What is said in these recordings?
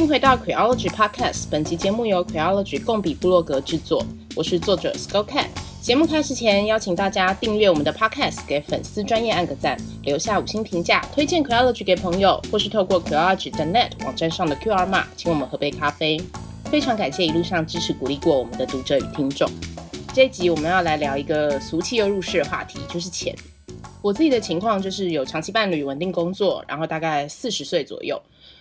迎回到 Queology Podcast，本期节目由 Queology 共笔部落格制作，我是作者 Scott Cat。节目开始前，邀请大家订阅我们的 Podcast，给粉丝专业按个赞，留下五星评价，推荐 Queology 给朋友，或是透过 Queology 的 Net 网站上的 QR 码请我们喝杯咖啡。非常感谢一路上支持鼓励过我们的读者与听众。这一集我们要来聊一个俗气又入世的话题，就是钱。我自己的情况就是有长期伴侣、稳定工作，然后大概四十岁左右，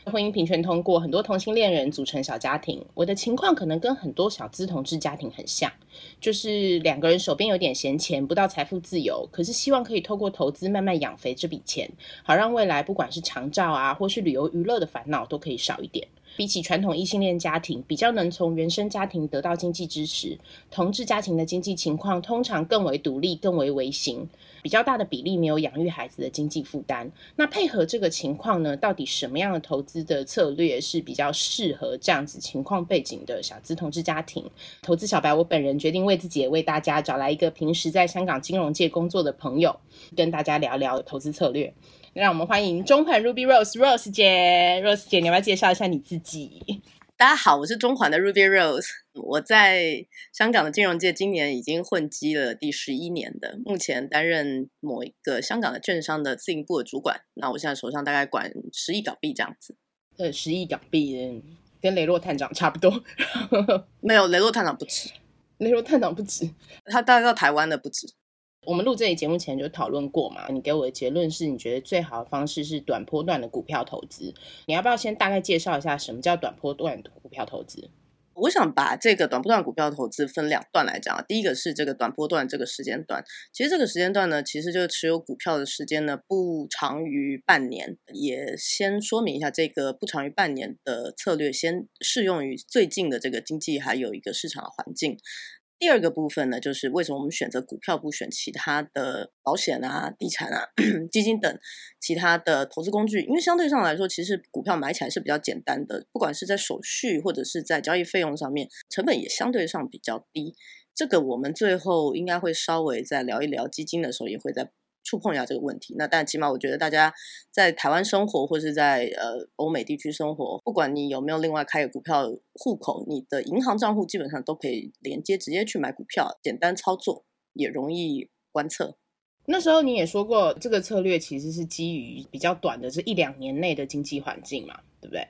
婚姻平权通过，很多同性恋人组成小家庭。我的情况可能跟很多小资同志家庭很像，就是两个人手边有点闲钱，不到财富自由，可是希望可以透过投资慢慢养肥这笔钱，好让未来不管是长照啊，或是旅游娱乐的烦恼都可以少一点。比起传统异性恋家庭，比较能从原生家庭得到经济支持，同志家庭的经济情况通常更为独立，更为微型。比较大的比例没有养育孩子的经济负担，那配合这个情况呢，到底什么样的投资的策略是比较适合这样子情况背景的小资同志家庭？投资小白，我本人决定为自己也为大家找来一个平时在香港金融界工作的朋友，跟大家聊聊投资策略。让我们欢迎中环 Ruby Rose Rose 姐，Rose 姐，你要不要介绍一下你自己？大家好，我是中环的 Ruby Rose。我在香港的金融界今年已经混迹了第十一年的，目前担任某一个香港的券商的自营部的主管。那我现在手上大概管十亿港币这样子。呃，十亿港币跟雷洛探长差不多。没有，雷洛探长不止，雷洛探长不止，他大概到台湾的不止。我们录这期节目前就讨论过嘛，你给我的结论是你觉得最好的方式是短波段的股票投资。你要不要先大概介绍一下什么叫短波段股票投资？我想把这个短波段股票投资分两段来讲。第一个是这个短波段这个时间段，其实这个时间段呢，其实就是持有股票的时间呢不长于半年。也先说明一下，这个不长于半年的策略，先适用于最近的这个经济还有一个市场的环境。第二个部分呢，就是为什么我们选择股票不选其他的保险啊、地产啊、基金等其他的投资工具？因为相对上来说，其实股票买起来是比较简单的，不管是在手续或者是在交易费用上面，成本也相对上比较低。这个我们最后应该会稍微再聊一聊基金的时候，也会在。触碰一下这个问题，那但起码我觉得大家在台湾生活，或是在呃欧美地区生活，不管你有没有另外开个股票户口，你的银行账户基本上都可以连接，直接去买股票，简单操作，也容易观测。那时候你也说过，这个策略其实是基于比较短的这一两年内的经济环境嘛，对不对？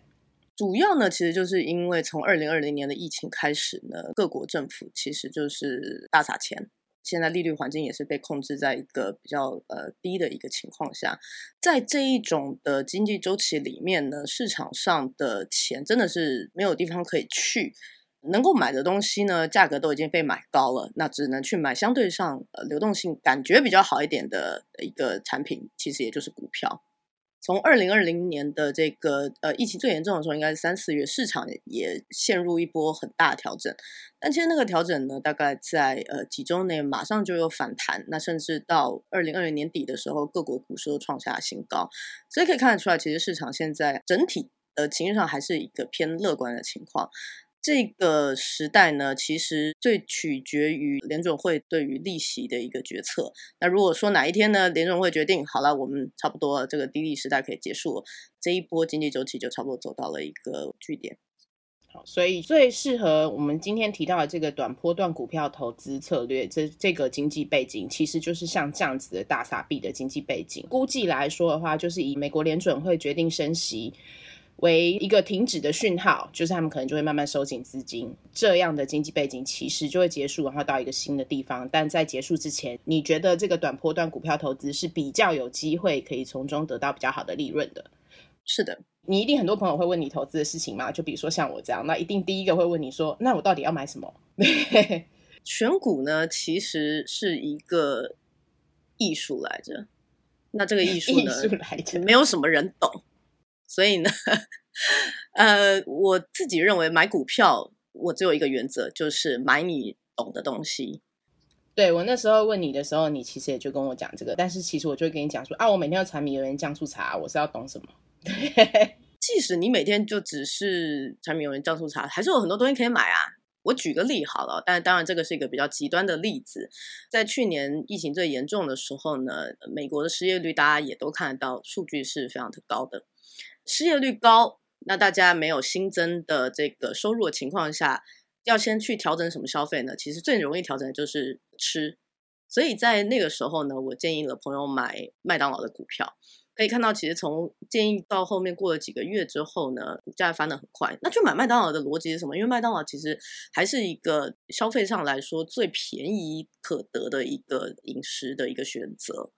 主要呢，其实就是因为从二零二零年的疫情开始呢，各国政府其实就是大撒钱。现在利率环境也是被控制在一个比较呃低的一个情况下，在这一种的经济周期里面呢，市场上的钱真的是没有地方可以去，能够买的东西呢，价格都已经被买高了，那只能去买相对上呃流动性感觉比较好一点的一个产品，其实也就是股票。从二零二零年的这个呃疫情最严重的时候，应该是三四月，市场也陷入一波很大的调整。但其实那个调整呢，大概在呃几周内马上就有反弹。那甚至到二零二零年底的时候，各国股市都创下新高。所以可以看得出来，其实市场现在整体的情绪上还是一个偏乐观的情况。这个时代呢，其实最取决于联准会对于利息的一个决策。那如果说哪一天呢，联准会决定好了，我们差不多这个低利时代可以结束了，这一波经济周期就差不多走到了一个据点。好，所以最适合我们今天提到的这个短波段股票投资策略，这这个经济背景其实就是像这样子的大撒币的经济背景。估计来说的话，就是以美国联准会决定升息。为一个停止的讯号，就是他们可能就会慢慢收紧资金，这样的经济背景其实就会结束，然后到一个新的地方。但在结束之前，你觉得这个短波段股票投资是比较有机会可以从中得到比较好的利润的？是的，你一定很多朋友会问你投资的事情嘛？就比如说像我这样，那一定第一个会问你说，那我到底要买什么？选股呢，其实是一个艺术来着。那这个艺术呢，艺术来着，没有什么人懂。所以呢，呃，我自己认为买股票，我只有一个原则，就是买你懂的东西。对，我那时候问你的时候，你其实也就跟我讲这个，但是其实我就会跟你讲说啊，我每天要柴米油盐酱醋茶，我是要懂什么？对，即使你每天就只是柴米油盐酱醋茶，还是有很多东西可以买啊。我举个例好了，但当然这个是一个比较极端的例子。在去年疫情最严重的时候呢，美国的失业率大家也都看得到，数据是非常的高的。失业率高那大家没有新增的这个收入的情况下，要先去调整什么消费呢？其实最容易调整的就是吃。所以在那个时候呢，我建议了朋友买麦当劳的股票。可以看到，其实从建议到后面过了几个月之后呢，股价翻得很快。那去买麦当劳的逻辑是什么？因为麦当劳其实还是一个消费上来说最便宜可得的一个饮食的一个选择。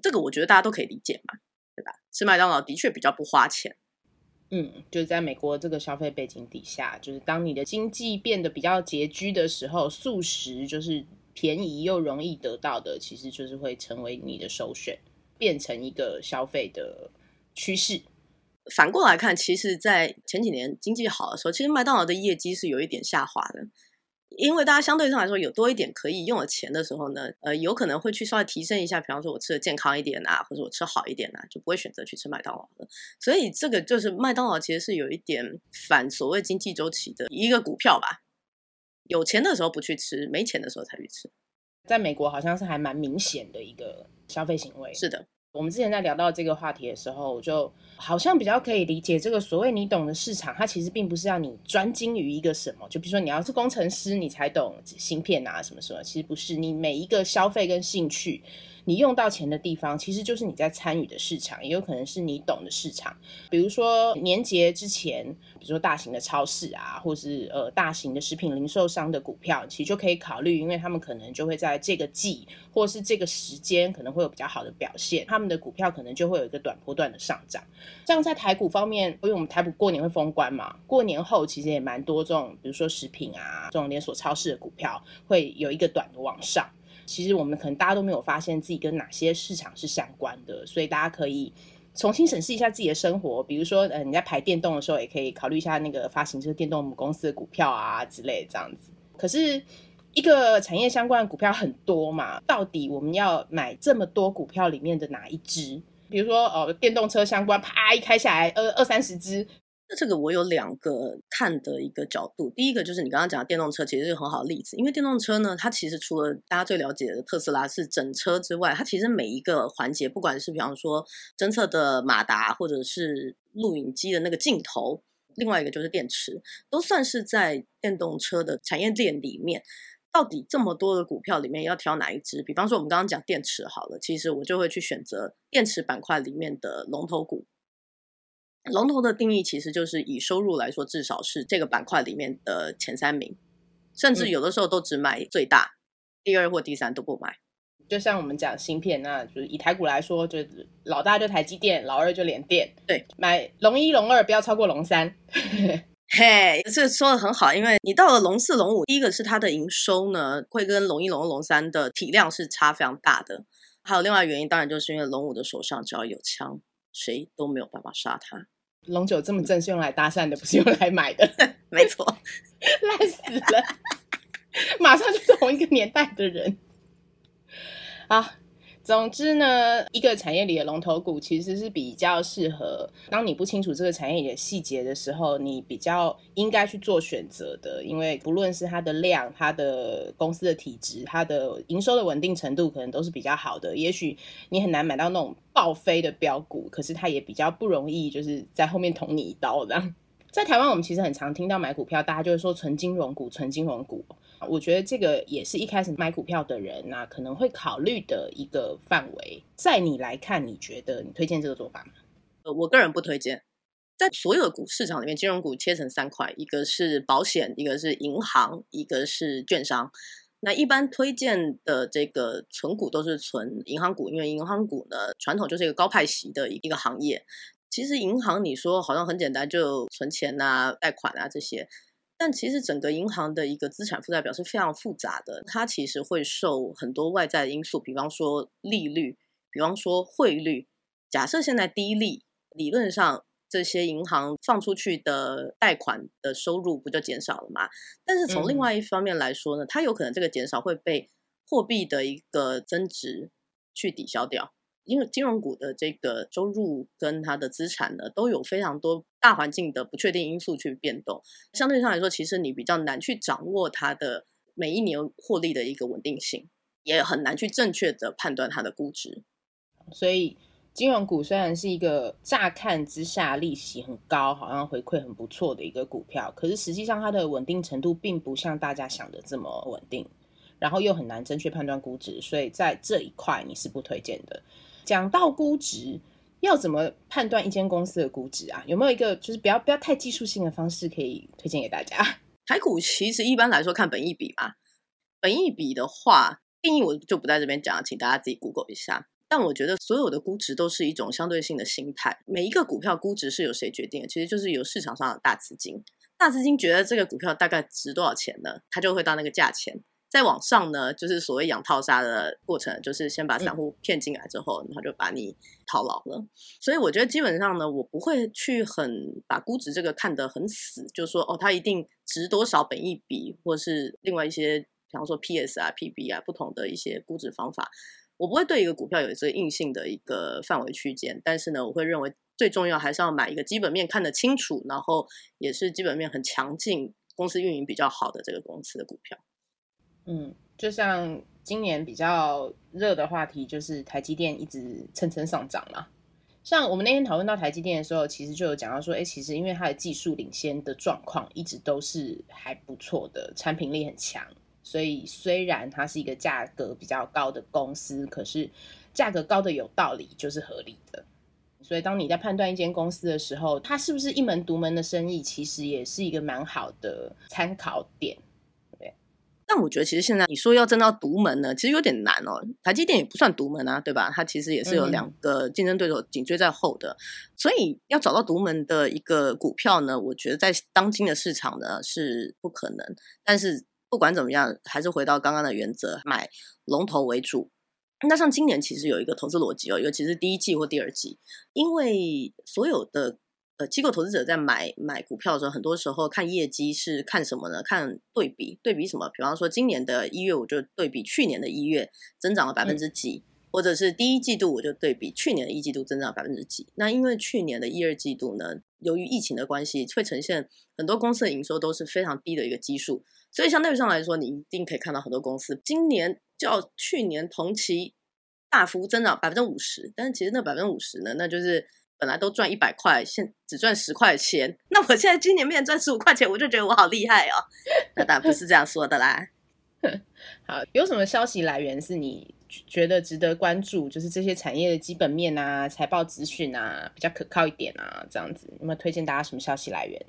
这个我觉得大家都可以理解嘛，对吧？吃麦当劳的确比较不花钱。嗯，就是在美国这个消费背景底下，就是当你的经济变得比较拮据的时候，素食就是便宜又容易得到的，其实就是会成为你的首选。变成一个消费的趋势。反过来看，其实，在前几年经济好的时候，其实麦当劳的业绩是有一点下滑的，因为大家相对上来说有多一点可以用的钱的时候呢，呃，有可能会去稍微提升一下，比方说我吃的健康一点啊，或者我吃好一点啊，就不会选择去吃麦当劳了。所以这个就是麦当劳其实是有一点反所谓经济周期的一个股票吧。有钱的时候不去吃，没钱的时候才去吃。在美国好像是还蛮明显的一个消费行为。是的。我们之前在聊到这个话题的时候，我就好像比较可以理解这个所谓你懂的市场，它其实并不是要你专精于一个什么，就比如说你要是工程师，你才懂芯片啊什么什么，其实不是，你每一个消费跟兴趣。你用到钱的地方，其实就是你在参与的市场，也有可能是你懂的市场。比如说年节之前，比如说大型的超市啊，或是呃大型的食品零售商的股票，其实就可以考虑，因为他们可能就会在这个季或是这个时间可能会有比较好的表现，他们的股票可能就会有一个短波段的上涨。这样在台股方面，因为我们台股过年会封关嘛，过年后其实也蛮多这种，比如说食品啊这种连锁超市的股票会有一个短的往上。其实我们可能大家都没有发现自己跟哪些市场是相关的，所以大家可以重新审视一下自己的生活。比如说，呃，你在排电动的时候，也可以考虑一下那个发行这个电动母公司的股票啊之类的这样子。可是，一个产业相关的股票很多嘛，到底我们要买这么多股票里面的哪一支？比如说，哦，电动车相关，啪一开下来，二二三十只这个我有两个看的一个角度，第一个就是你刚刚讲的电动车，其实是很好的例子，因为电动车呢，它其实除了大家最了解的特斯拉是整车之外，它其实每一个环节，不管是比方说侦测的马达，或者是录影机的那个镜头，另外一个就是电池，都算是在电动车的产业链里面。到底这么多的股票里面要挑哪一支？比方说我们刚刚讲电池好了，其实我就会去选择电池板块里面的龙头股。龙头的定义其实就是以收入来说，至少是这个板块里面的前三名，甚至有的时候都只买最大，嗯、第二或第三都不买。就像我们讲芯片，那就是以台股来说，就老大就台积电，老二就联电。对，买龙一、龙二不要超过龙三。嘿，这说的很好，因为你到了龙四、龙五，第一个是它的营收呢，会跟龙一、龙二、龙三的体量是差非常大的。还有另外原因，当然就是因为龙五的手上只要有枪，谁都没有办法杀他。龙九这么正是用来搭讪的，不是用来买的。没错，烂死了，马上就是同一个年代的人。好。总之呢，一个产业里的龙头股其实是比较适合，当你不清楚这个产业里的细节的时候，你比较应该去做选择的。因为不论是它的量、它的公司的体质、它的营收的稳定程度，可能都是比较好的。也许你很难买到那种爆飞的标股，可是它也比较不容易，就是在后面捅你一刀这样。在台湾，我们其实很常听到买股票，大家就会说纯金融股、纯金融股。我觉得这个也是一开始买股票的人、可能会考虑的一个范围。在你来看，你觉得你推荐这个做法吗？呃，我个人不推荐。在所有的股市场里面，金融股切成三块，一个是保险，一个是银行，一个是券商。那一般推荐的这个存股都是存银行股，因为银行股呢，传统就是一个高派息的一个行业。其实银行你说好像很简单，就存钱啊、贷款啊这些。但其实整个银行的一个资产负债表是非常复杂的，它其实会受很多外在的因素，比方说利率，比方说汇率。假设现在低利，理论上这些银行放出去的贷款的收入不就减少了吗？但是从另外一方面来说呢，它有可能这个减少会被货币的一个增值去抵消掉。因为金融股的这个收入跟它的资产呢，都有非常多大环境的不确定因素去变动。相对上来说，其实你比较难去掌握它的每一年获利的一个稳定性，也很难去正确的判断它的估值。所以金融股虽然是一个乍看之下利息很高，好像回馈很不错的一个股票，可是实际上它的稳定程度并不像大家想的这么稳定，然后又很难正确判断估值，所以在这一块你是不推荐的。讲到估值，要怎么判断一间公司的估值啊？有没有一个就是不要不要太技术性的方式可以推荐给大家？台股其实一般来说看本益比嘛，本益比的话定义我就不在这边讲了，请大家自己 Google 一下。但我觉得所有的估值都是一种相对性的心态，每一个股票估值是由谁决定的？其实就是由市场上的大资金，大资金觉得这个股票大概值多少钱呢？它就会到那个价钱。再往上呢，就是所谓养套杀的过程，就是先把散户骗进来之后，然后就把你套牢了。所以我觉得基本上呢，我不会去很把估值这个看得很死，就是说哦，它一定值多少本一比，或是另外一些，比方说 PS 啊、PB 啊，不同的一些估值方法，我不会对一个股票有这个硬性的一个范围区间。但是呢，我会认为最重要还是要买一个基本面看得清楚，然后也是基本面很强劲、公司运营比较好的这个公司的股票。嗯，就像今年比较热的话题，就是台积电一直蹭蹭上涨嘛。像我们那天讨论到台积电的时候，其实就有讲到说，哎，其实因为它的技术领先的状况一直都是还不错的，产品力很强，所以虽然它是一个价格比较高的公司，可是价格高的有道理，就是合理的。所以当你在判断一间公司的时候，它是不是一门独门的生意，其实也是一个蛮好的参考点。但我觉得，其实现在你说要争到独门呢，其实有点难哦。台积电也不算独门啊，对吧？它其实也是有两个竞争对手紧追在后的，嗯、所以要找到独门的一个股票呢，我觉得在当今的市场呢是不可能。但是不管怎么样，还是回到刚刚的原则，买龙头为主。那像今年其实有一个投资逻辑哦，尤其是第一季或第二季，因为所有的。呃，机构投资者在买买股票的时候，很多时候看业绩是看什么呢？看对比，对比什么？比方说，今年的一月，我就对比去年的一月增长了百分之几，嗯、或者是第一季度，我就对比去年的一季度增长百分之几。那因为去年的一二季度呢，由于疫情的关系，会呈现很多公司的营收都是非常低的一个基数，所以相对上来说，你一定可以看到很多公司今年较去年同期大幅增长百分之五十，但是其实那百分之五十呢，那就是。本来都赚一百块，现只赚十块钱。那我现在今年变赚十五块钱，我就觉得我好厉害哦。那当然不是这样说的啦。好，有什么消息来源是你觉得值得关注？就是这些产业的基本面啊、财报资讯啊，比较可靠一点啊，这样子。有没有推荐大家什么消息来源？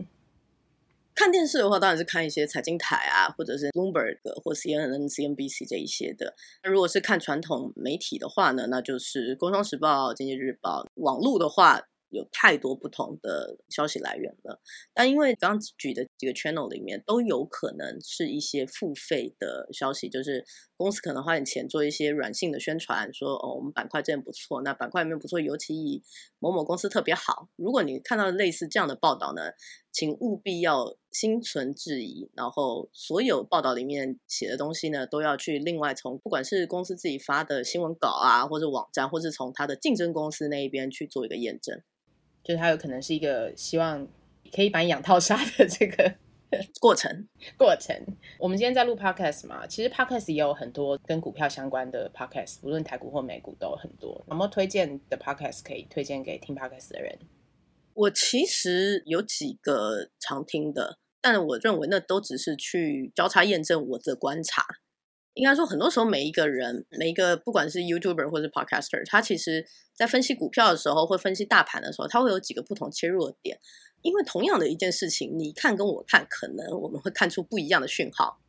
看电视的话，当然是看一些财经台啊，或者是 Bloomberg 或 CNN、CNBC 这一些的。那如果是看传统媒体的话呢，那就是《工商时报》、《经济日报》。网络的话，有太多不同的消息来源了。但因为刚刚举的几个 channel 里面都有可能是一些付费的消息，就是公司可能花点钱做一些软性的宣传，说哦，我们板块真的不错，那板块里面不错，尤其以某某公司特别好。如果你看到类似这样的报道呢，请务必要心存质疑，然后所有报道里面写的东西呢，都要去另外从不管是公司自己发的新闻稿啊，或者网站，或是从他的竞争公司那一边去做一个验证，就是他有可能是一个希望可以把你养套杀的这个 过程。过程。我们今天在录 podcast 嘛，其实 podcast 也有很多跟股票相关的 podcast，无论台股或美股都有很多。有没有推荐的 podcast 可以推荐给听 podcast 的人？我其实有几个常听的，但我认为那都只是去交叉验证我的观察。应该说，很多时候每一个人，每一个不管是 YouTuber 或者 Podcaster，他其实在分析股票的时候，或分析大盘的时候，他会有几个不同切入的点。因为同样的一件事情，你看跟我看，可能我们会看出不一样的讯号。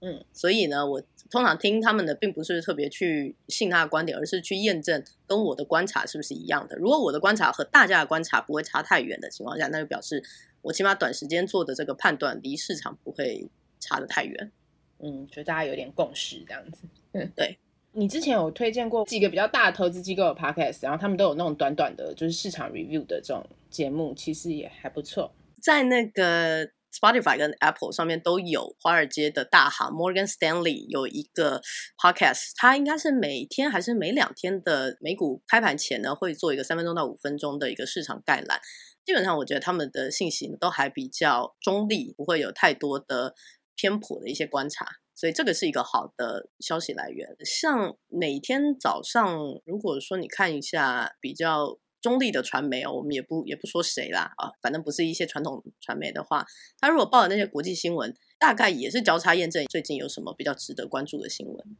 嗯，所以呢，我通常听他们的，并不是特别去信他的观点，而是去验证跟我的观察是不是一样的。如果我的观察和大家的观察不会差太远的情况下，那就表示我起码短时间做的这个判断离市场不会差得太远。嗯，就大家有点共识这样子。嗯，对。你之前有推荐过几个比较大的投资机构的 podcast，然后他们都有那种短短的，就是市场 review 的这种节目，其实也还不错。在那个。Spotify 跟 Apple 上面都有华尔街的大行 Morgan Stanley 有一个 podcast，它应该是每天还是每两天的美股开盘前呢，会做一个三分钟到五分钟的一个市场概览。基本上我觉得他们的信息都还比较中立，不会有太多的偏颇的一些观察。所以这个是一个好的消息来源。像每天早上，如果说你看一下比较中立的传媒哦，我们也不也不说谁啦啊，反正不是一些传统传媒的话，他如果报的那些国际新闻，大概也是交叉验证最近有什么比较值得关注的新闻。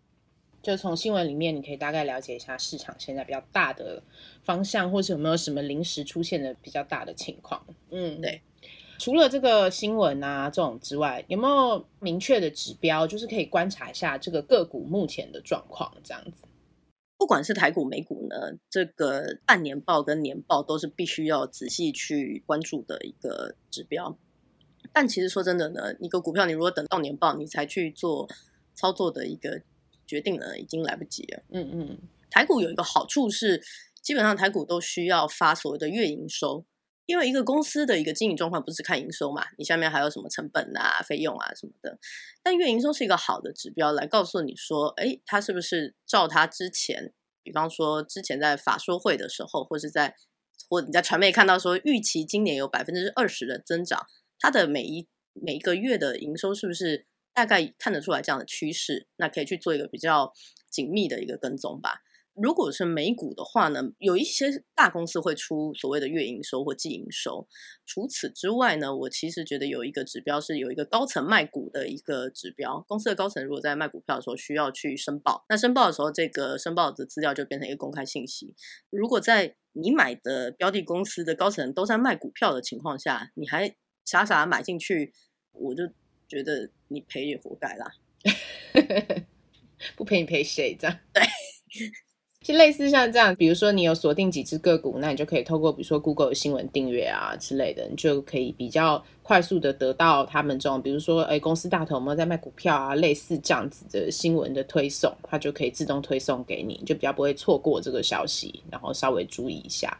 就从新闻里面，你可以大概了解一下市场现在比较大的方向，或是有没有什么临时出现的比较大的情况。嗯，对。除了这个新闻啊这种之外，有没有明确的指标，就是可以观察一下这个个股目前的状况？这样子，不管是台股、美股呢，这个半年报跟年报都是必须要仔细去关注的一个指标。但其实说真的呢，一个股票你如果等到年报你才去做操作的一个。决定呢，已经来不及了。嗯嗯，台股有一个好处是，基本上台股都需要发所谓的月营收，因为一个公司的一个经营状况不是看营收嘛，你下面还有什么成本啊、费用啊什么的。但月营收是一个好的指标，来告诉你说，哎，它是不是照它之前，比方说之前在法说会的时候，或是在或你在传媒看到说预期今年有百分之二十的增长，它的每一每一个月的营收是不是？大概看得出来这样的趋势，那可以去做一个比较紧密的一个跟踪吧。如果是美股的话呢，有一些大公司会出所谓的月营收或季营收。除此之外呢，我其实觉得有一个指标是有一个高层卖股的一个指标。公司的高层如果在卖股票的时候需要去申报，那申报的时候这个申报的资料就变成一个公开信息。如果在你买的标的公司的高层都在卖股票的情况下，你还傻傻买进去，我就。觉得你赔也活该啦，不赔你赔谁？这样对，就类似像这样，比如说你有锁定几只个股，那你就可以透过比如说 Google 的新闻订阅啊之类的，你就可以比较快速的得到他们这种，比如说哎公司大头有没有在卖股票啊，类似这样子的新闻的推送，它就可以自动推送给你，就比较不会错过这个消息，然后稍微注意一下。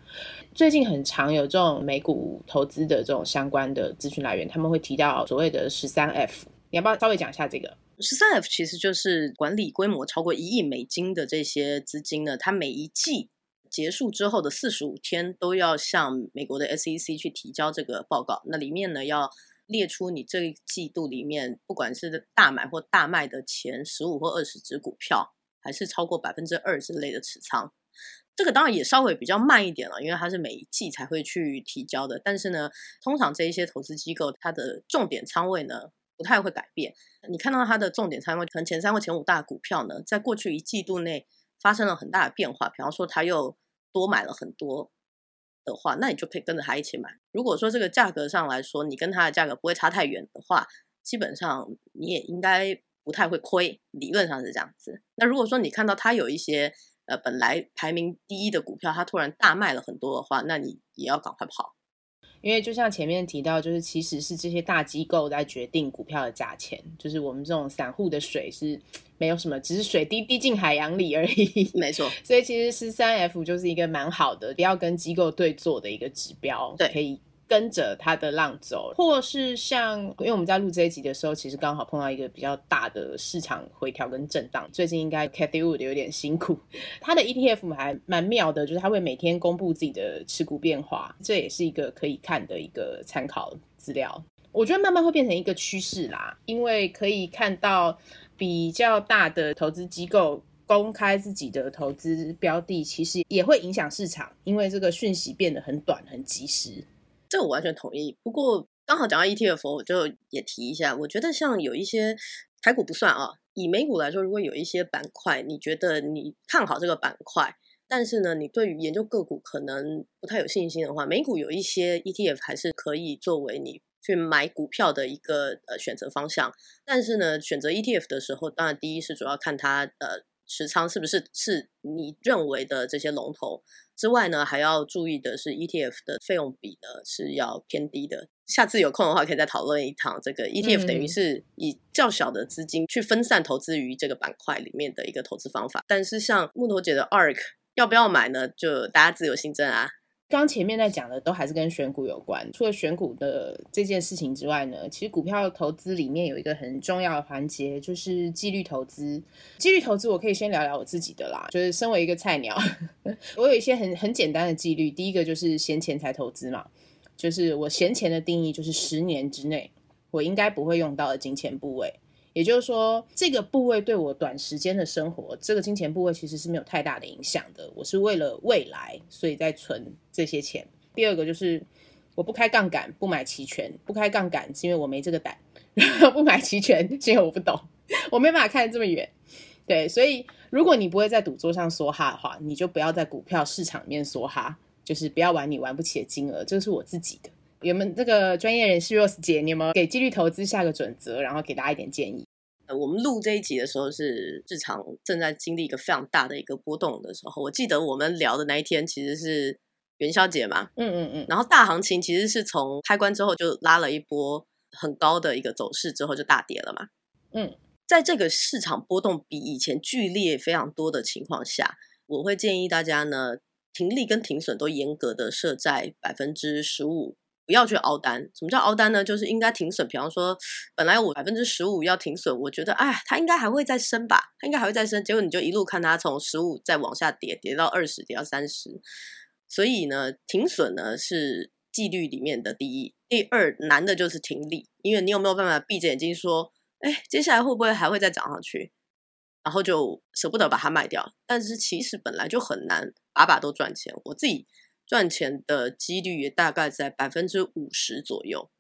最近很常有这种美股投资的这种相关的资讯来源，他们会提到所谓的十三 F，你要不要稍微讲一下这个？十三 F 其实就是管理规模超过一亿美金的这些资金呢，它每一季结束之后的四十五天都要向美国的 SEC 去提交这个报告，那里面呢要列出你这一季度里面不管是大买或大卖的前十五或二十只股票，还是超过百分之二之类的持仓。这个当然也稍微比较慢一点了，因为它是每一季才会去提交的。但是呢，通常这一些投资机构，它的重点仓位呢不太会改变。你看到它的重点仓位，可能前三或前五大股票呢，在过去一季度内发生了很大的变化。比方说，它又多买了很多的话，那你就可以跟着它一起买。如果说这个价格上来说，你跟它的价格不会差太远的话，基本上你也应该不太会亏。理论上是这样子。那如果说你看到它有一些，呃，本来排名第一的股票，它突然大卖了很多的话，那你也要赶快跑，因为就像前面提到，就是其实是这些大机构在决定股票的价钱，就是我们这种散户的水是没有什么，只是水滴滴进海洋里而已。没错，所以其实十三 F 就是一个蛮好的，不要跟机构对坐的一个指标，对，可以。跟着它的浪走，或是像，因为我们在录这一集的时候，其实刚好碰到一个比较大的市场回调跟震荡。最近应该 Cathie Wood 有点辛苦，他的 ETF 还蛮妙的，就是他会每天公布自己的持股变化，这也是一个可以看的一个参考资料。我觉得慢慢会变成一个趋势啦，因为可以看到比较大的投资机构公开自己的投资标的，其实也会影响市场，因为这个讯息变得很短、很及时。这我完全同意。不过刚好讲到 ETF，我就也提一下。我觉得像有一些台股不算啊，以美股来说，如果有一些板块，你觉得你看好这个板块，但是呢，你对于研究个股可能不太有信心的话，美股有一些 ETF 还是可以作为你去买股票的一个呃选择方向。但是呢，选择 ETF 的时候，当然第一是主要看它呃持仓是不是是你认为的这些龙头。之外呢，还要注意的是 ETF 的费用比呢是要偏低的。下次有空的话，可以再讨论一趟这个 ETF，等于是以较小的资金去分散投资于这个板块里面的一个投资方法。但是像木头姐的 ARK 要不要买呢？就大家自由心证啊。刚前面在讲的都还是跟选股有关，除了选股的这件事情之外呢，其实股票投资里面有一个很重要的环节，就是纪律投资。纪律投资我可以先聊聊我自己的啦，就是身为一个菜鸟，我有一些很很简单的纪律。第一个就是闲钱才投资嘛，就是我闲钱的定义就是十年之内我应该不会用到的金钱部位。也就是说，这个部位对我短时间的生活，这个金钱部位其实是没有太大的影响的。我是为了未来，所以在存这些钱。第二个就是我不开杠杆，不买期权，不开杠杆是因为我没这个胆，然后不买期权是因为我不懂，我没办法看这么远。对，所以如果你不会在赌桌上梭哈的话，你就不要在股票市场里面梭哈，就是不要玩你玩不起的金额。这个是我自己的。有没有这个专业人士 Rose 姐，你有没有给纪律投资下个准则，然后给大家一点建议？呃，我们录这一集的时候是市场正在经历一个非常大的一个波动的时候。我记得我们聊的那一天其实是元宵节嘛，嗯嗯嗯。然后大行情其实是从开关之后就拉了一波很高的一个走势，之后就大跌了嘛。嗯，在这个市场波动比以前剧烈非常多的情况下，我会建议大家呢，停利跟停损都严格的设在百分之十五。不要去凹单。什么叫凹单呢？就是应该停损。比方说，本来我百分之十五要停损，我觉得，哎，它应该还会再升吧？它应该还会再升。结果你就一路看它从十五再往下跌，跌到二十，跌到三十。所以呢，停损呢是纪律里面的第一。第二难的就是停利，因为你有没有办法闭着眼睛说，哎，接下来会不会还会再涨上去？然后就舍不得把它卖掉。但是其实本来就很难把把都赚钱。我自己。赚钱的几率也大概在百分之五十左右，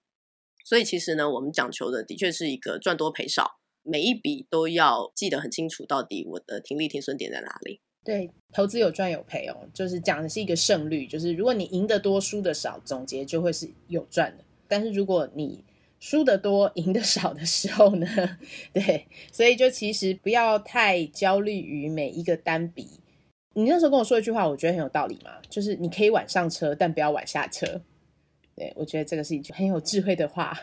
所以其实呢，我们讲求的的确是一个赚多赔少，每一笔都要记得很清楚，到底我的停利停损点在哪里。对，投资有赚有赔哦，就是讲的是一个胜率，就是如果你赢得多输得少，总结就会是有赚的。但是如果你输得多赢得少的时候呢，对，所以就其实不要太焦虑于每一个单笔。你那时候跟我说一句话，我觉得很有道理嘛，就是你可以晚上车，但不要晚下车。对，我觉得这个是一句很有智慧的话。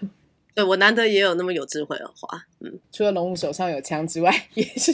对，我难得也有那么有智慧的话。嗯，除了龙武手上有枪之外，也是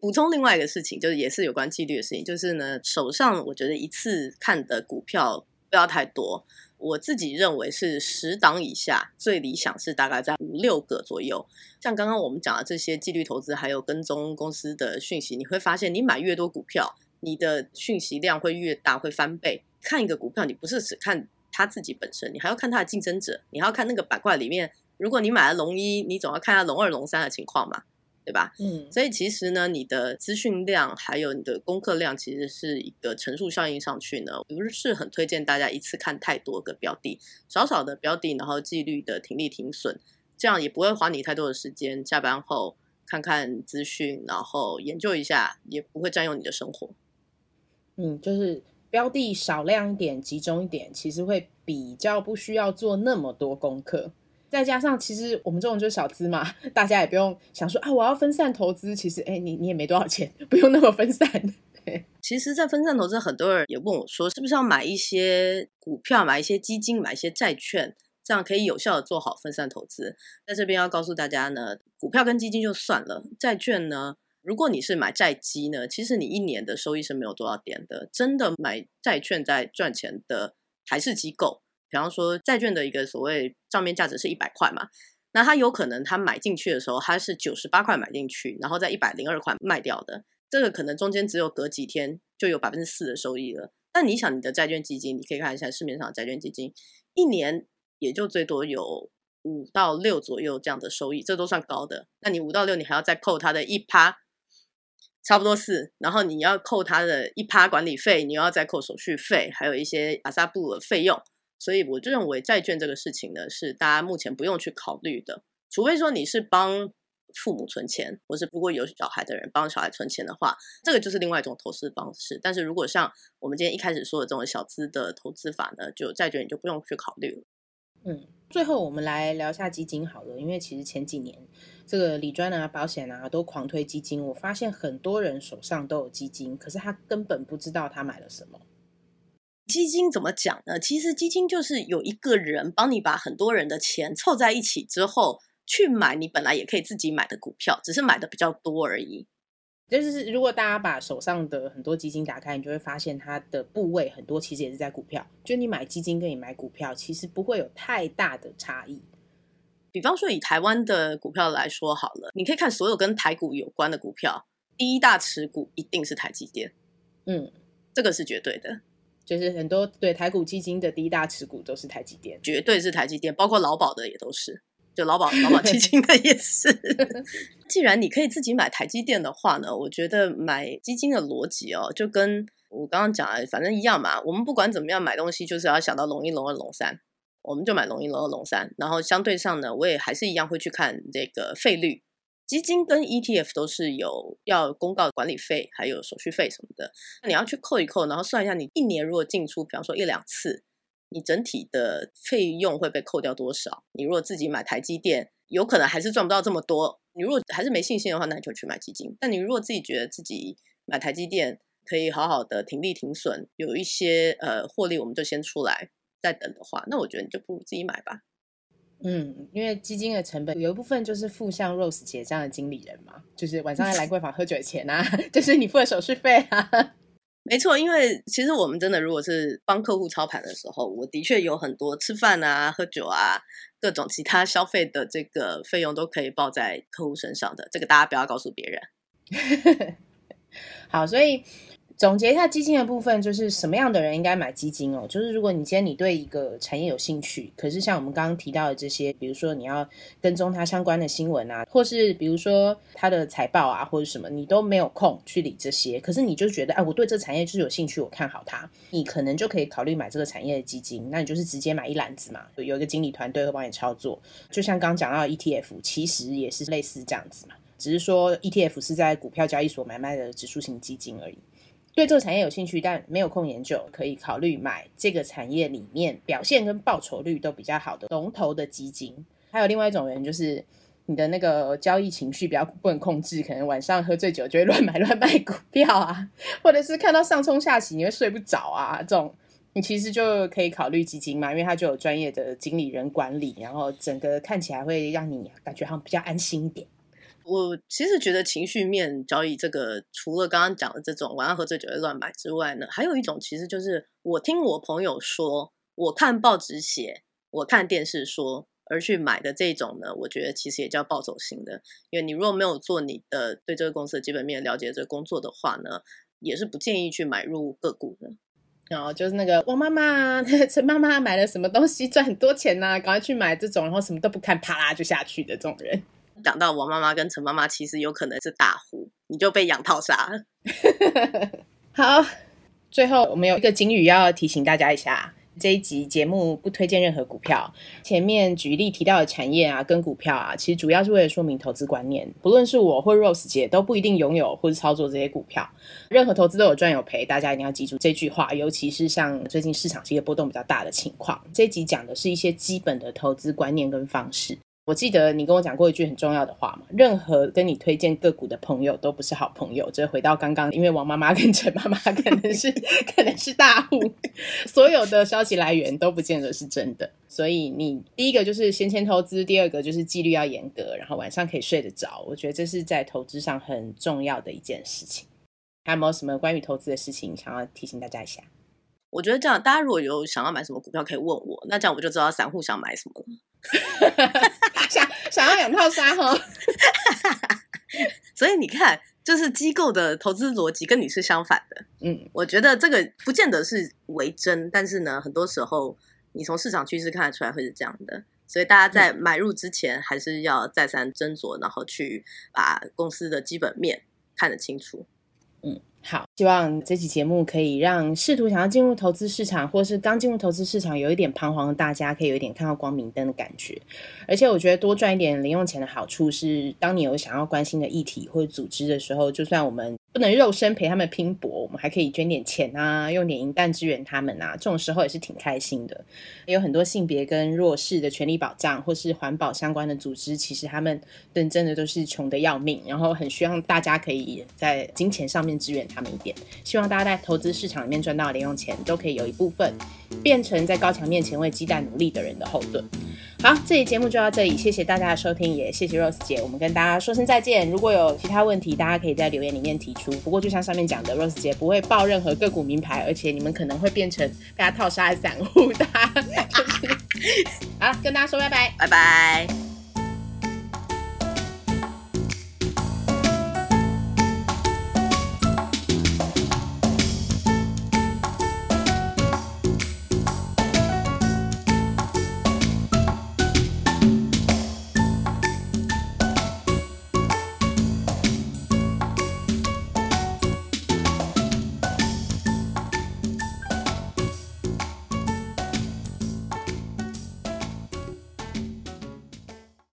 补充另外一个事情，就是也是有关纪律的事情，就是呢，手上我觉得一次看的股票不要太多。我自己认为是十档以下最理想，是大概在五六个左右。像刚刚我们讲的这些纪律投资，还有跟踪公司的讯息，你会发现，你买越多股票，你的讯息量会越大，会翻倍。看一个股票，你不是只看它自己本身，你还要看它的竞争者，你还要看那个板块里面，如果你买了龙一，你总要看下龙二、龙三的情况嘛。对吧？嗯，所以其实呢，你的资讯量还有你的功课量，其实是一个乘数效应上去呢，不是很推荐大家一次看太多个标的，少少的标的，然后纪律的停利停损，这样也不会花你太多的时间。下班后看看资讯，然后研究一下，也不会占用你的生活。嗯，就是标的少量一点，集中一点，其实会比较不需要做那么多功课。再加上，其实我们这种就是小资嘛，大家也不用想说啊，我要分散投资。其实，哎，你你也没多少钱，不用那么分散。其实，在分散投资，很多人也问我说，是不是要买一些股票，买一些基金，买一些债券，这样可以有效的做好分散投资？在这边要告诉大家呢，股票跟基金就算了，债券呢，如果你是买债基呢，其实你一年的收益是没有多少点的。真的买债券在赚钱的还是机构。比方说，债券的一个所谓账面价值是一百块嘛，那他有可能他买进去的时候，他是九十八块买进去，然后在一百零二块卖掉的，这个可能中间只有隔几天就有百分之四的收益了。但你想，你的债券基金，你可以看一下市面上的债券基金，一年也就最多有五到六左右这样的收益，这都算高的。那你五到六，你还要再扣它的一趴，差不多四，然后你要扣它的一趴管理费，你又要再扣手续费，还有一些阿萨布的费用。所以我就认为债券这个事情呢，是大家目前不用去考虑的，除非说你是帮父母存钱，或是如果有小孩的人帮小孩存钱的话，这个就是另外一种投资方式。但是如果像我们今天一开始说的这种小资的投资法呢，就债券你就不用去考虑了。嗯，最后我们来聊一下基金好了，因为其实前几年这个理专啊、保险啊都狂推基金，我发现很多人手上都有基金，可是他根本不知道他买了什么。基金怎么讲呢？其实基金就是有一个人帮你把很多人的钱凑在一起之后，去买你本来也可以自己买的股票，只是买的比较多而已。就是如果大家把手上的很多基金打开，你就会发现它的部位很多其实也是在股票。就你买基金跟你买股票，其实不会有太大的差异。比方说以台湾的股票来说好了，你可以看所有跟台股有关的股票，第一大持股一定是台积电。嗯，这个是绝对的。就是很多对台股基金的第一大持股都是台积电，绝对是台积电，包括劳保的也都是。就劳保劳保基金的也是。既然你可以自己买台积电的话呢，我觉得买基金的逻辑哦，就跟我刚刚讲的，反正一样嘛。我们不管怎么样买东西，就是要想到龙一、龙二、龙三，我们就买龙一、龙二、龙三。然后相对上呢，我也还是一样会去看这个费率。基金跟 ETF 都是有要公告管理费，还有手续费什么的，那你要去扣一扣，然后算一下你一年如果进出，比方说一两次，你整体的费用会被扣掉多少？你如果自己买台积电，有可能还是赚不到这么多。你如果还是没信心的话，那你就去买基金。但你如果自己觉得自己买台积电可以好好的停利停损，有一些呃获利，我们就先出来再等的话，那我觉得你就不如自己买吧。嗯，因为基金的成本有一部分就是付像 Rose 姐这样的经理人嘛，就是晚上要来贵房喝酒的钱啊，就是你付的手续费啊。没错，因为其实我们真的如果是帮客户操盘的时候，我的确有很多吃饭啊、喝酒啊、各种其他消费的这个费用都可以报在客户身上的，这个大家不要告诉别人。好，所以。总结一下基金的部分，就是什么样的人应该买基金哦？就是如果你今天你对一个产业有兴趣，可是像我们刚刚提到的这些，比如说你要跟踪它相关的新闻啊，或是比如说它的财报啊，或者什么，你都没有空去理这些。可是你就觉得，哎，我对这产业就是有兴趣，我看好它，你可能就可以考虑买这个产业的基金。那你就是直接买一篮子嘛，有一个经理团队会帮你操作。就像刚刚讲到 ETF，其实也是类似这样子嘛，只是说 ETF 是在股票交易所买卖的指数型基金而已。对这个产业有兴趣，但没有空研究，可以考虑买这个产业里面表现跟报酬率都比较好的龙头的基金。还有另外一种人，就是你的那个交易情绪比较不能控制，可能晚上喝醉酒就会乱买乱卖股票啊，或者是看到上冲下洗你会睡不着啊，这种你其实就可以考虑基金嘛，因为它就有专业的经理人管理，然后整个看起来会让你感觉好像比较安心一点。我其实觉得情绪面交易这个，除了刚刚讲的这种晚上喝醉酒会乱买之外呢，还有一种其实就是我听我朋友说，我看报纸写，我看电视说而去买的这种呢，我觉得其实也叫暴走型的。因为你如果没有做你的对这个公司的基本面了解这个工作的话呢，也是不建议去买入个股的。然后就是那个王妈妈、陈妈妈买了什么东西赚很多钱呐、啊，赶快去买这种，然后什么都不看，啪啦就下去的这种人。讲到王妈妈跟陈妈妈，其实有可能是大户，你就被养套杀。好，最后我们有一个警语要提醒大家一下：这一集节目不推荐任何股票。前面举例提到的产业啊，跟股票啊，其实主要是为了说明投资观念。不论是我或 Rose 姐，都不一定拥有或是操作这些股票。任何投资都有赚有赔，大家一定要记住这句话。尤其是像最近市场这个波动比较大的情况，这一集讲的是一些基本的投资观念跟方式。我记得你跟我讲过一句很重要的话嘛，任何跟你推荐个股的朋友都不是好朋友。这回到刚刚，因为王妈妈跟陈妈妈可能是 可能是大户，所有的消息来源都不见得是真的。所以你第一个就是闲钱投资，第二个就是纪律要严格，然后晚上可以睡得着。我觉得这是在投资上很重要的一件事情。还有没有什么关于投资的事情想要提醒大家一下？我觉得这样，大家如果有想要买什么股票，可以问我，那这样我就知道散户想买什么了。想想要养套沙哈，所以你看，就是机构的投资逻辑跟你是相反的。嗯，我觉得这个不见得是为真，但是呢，很多时候你从市场趋势看得出来会是这样的。所以大家在买入之前，还是要再三斟酌，然后去把公司的基本面看得清楚。嗯。好，希望这期节目可以让试图想要进入投资市场，或是刚进入投资市场有一点彷徨的大家，可以有一点看到光明灯的感觉。而且我觉得多赚一点零用钱的好处是，当你有想要关心的议题或组织的时候，就算我们不能肉身陪他们拼搏，我们还可以捐点钱啊，用点银弹支援他们啊，这种时候也是挺开心的。有很多性别跟弱势的权利保障或是环保相关的组织，其实他们真真的都是穷得要命，然后很希望大家可以在金钱上面支援他们一点。希望大家在投资市场里面赚到的零用钱，都可以有一部分变成在高墙面前为鸡蛋努力的人的后盾。好，这期节目就到这里，谢谢大家的收听，也谢谢 Rose 姐。我们跟大家说声再见。如果有其他问题，大家可以在留言里面提出。不过就像上面讲的，Rose 姐不会报任何个股名牌，而且你们可能会变成被他套杀的散户的。就是、好，跟大家说拜拜，拜拜。